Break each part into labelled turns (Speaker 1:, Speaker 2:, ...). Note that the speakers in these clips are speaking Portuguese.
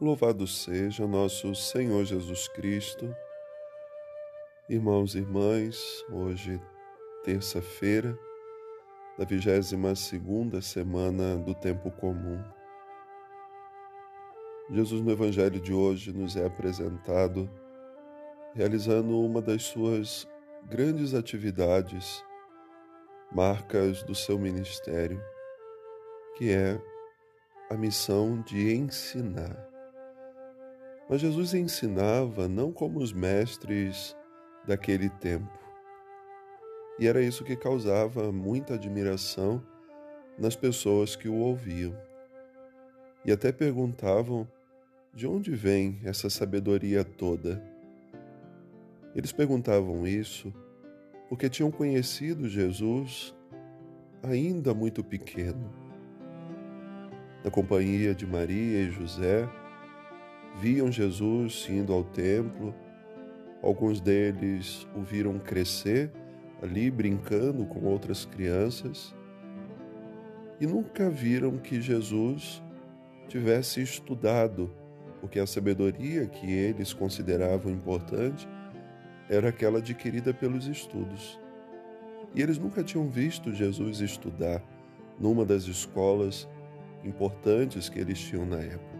Speaker 1: Louvado seja nosso Senhor Jesus Cristo. Irmãos e irmãs, hoje, terça-feira, da 22 segunda semana do tempo comum. Jesus no Evangelho de hoje nos é apresentado realizando uma das suas grandes atividades, marcas do seu ministério, que é a missão de ensinar. Mas Jesus ensinava não como os mestres daquele tempo. E era isso que causava muita admiração nas pessoas que o ouviam. E até perguntavam de onde vem essa sabedoria toda. Eles perguntavam isso porque tinham conhecido Jesus ainda muito pequeno na companhia de Maria e José, viam Jesus indo ao templo. Alguns deles o viram crescer ali brincando com outras crianças e nunca viram que Jesus tivesse estudado, porque a sabedoria que eles consideravam importante era aquela adquirida pelos estudos. E eles nunca tinham visto Jesus estudar numa das escolas importantes que eles tinham na época.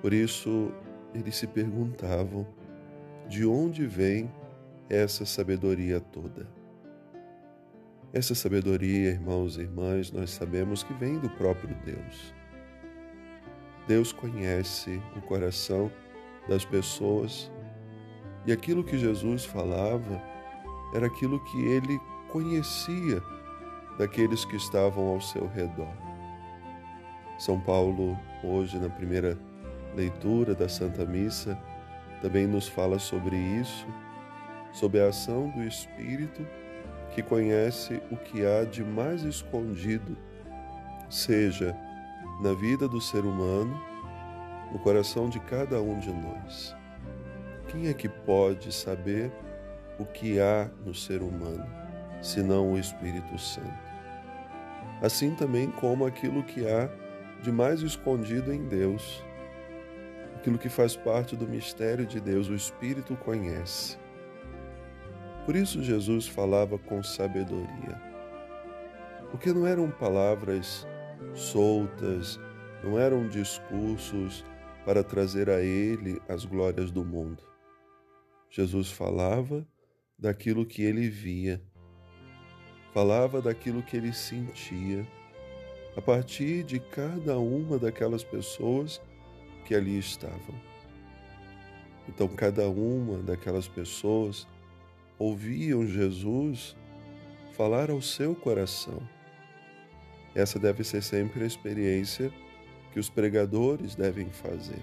Speaker 1: Por isso, eles se perguntavam de onde vem essa sabedoria toda. Essa sabedoria, irmãos e irmãs, nós sabemos que vem do próprio Deus. Deus conhece o coração das pessoas e aquilo que Jesus falava era aquilo que ele conhecia daqueles que estavam ao seu redor. São Paulo, hoje, na primeira leitura da Santa Missa, também nos fala sobre isso, sobre a ação do Espírito que conhece o que há de mais escondido, seja na vida do ser humano, no coração de cada um de nós. Quem é que pode saber o que há no ser humano, senão o Espírito Santo? Assim também como aquilo que há de mais escondido em Deus. Aquilo que faz parte do mistério de Deus, o Espírito conhece. Por isso Jesus falava com sabedoria. Porque não eram palavras soltas, não eram discursos para trazer a ele as glórias do mundo. Jesus falava daquilo que ele via, falava daquilo que ele sentia a partir de cada uma daquelas pessoas que ali estavam. Então, cada uma daquelas pessoas ouviam Jesus falar ao seu coração. Essa deve ser sempre a experiência que os pregadores devem fazer.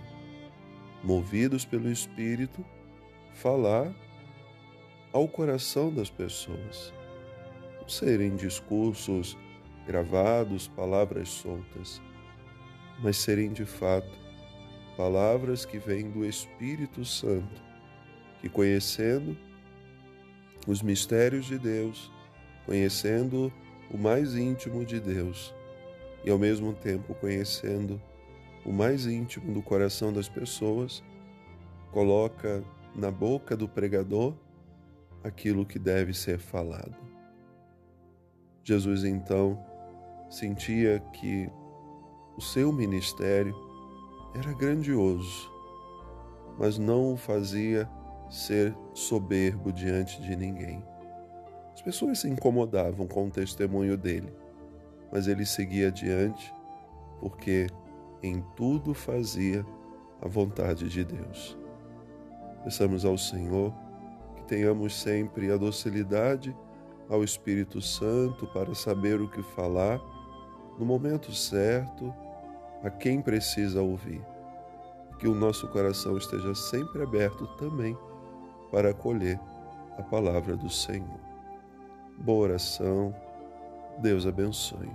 Speaker 1: Movidos pelo Espírito, falar ao coração das pessoas. Não serem discursos gravados, palavras soltas, mas serem de fato palavras que vêm do Espírito Santo, que conhecendo os mistérios de Deus, conhecendo o mais íntimo de Deus e ao mesmo tempo conhecendo o mais íntimo do coração das pessoas, coloca na boca do pregador aquilo que deve ser falado. Jesus então sentia que o seu ministério era grandioso, mas não o fazia ser soberbo diante de ninguém. As pessoas se incomodavam com o testemunho dele, mas ele seguia adiante porque em tudo fazia a vontade de Deus. Peçamos ao Senhor que tenhamos sempre a docilidade ao Espírito Santo para saber o que falar no momento certo, a quem precisa ouvir. Que o nosso coração esteja sempre aberto também para acolher a palavra do Senhor. Boa oração. Deus abençoe.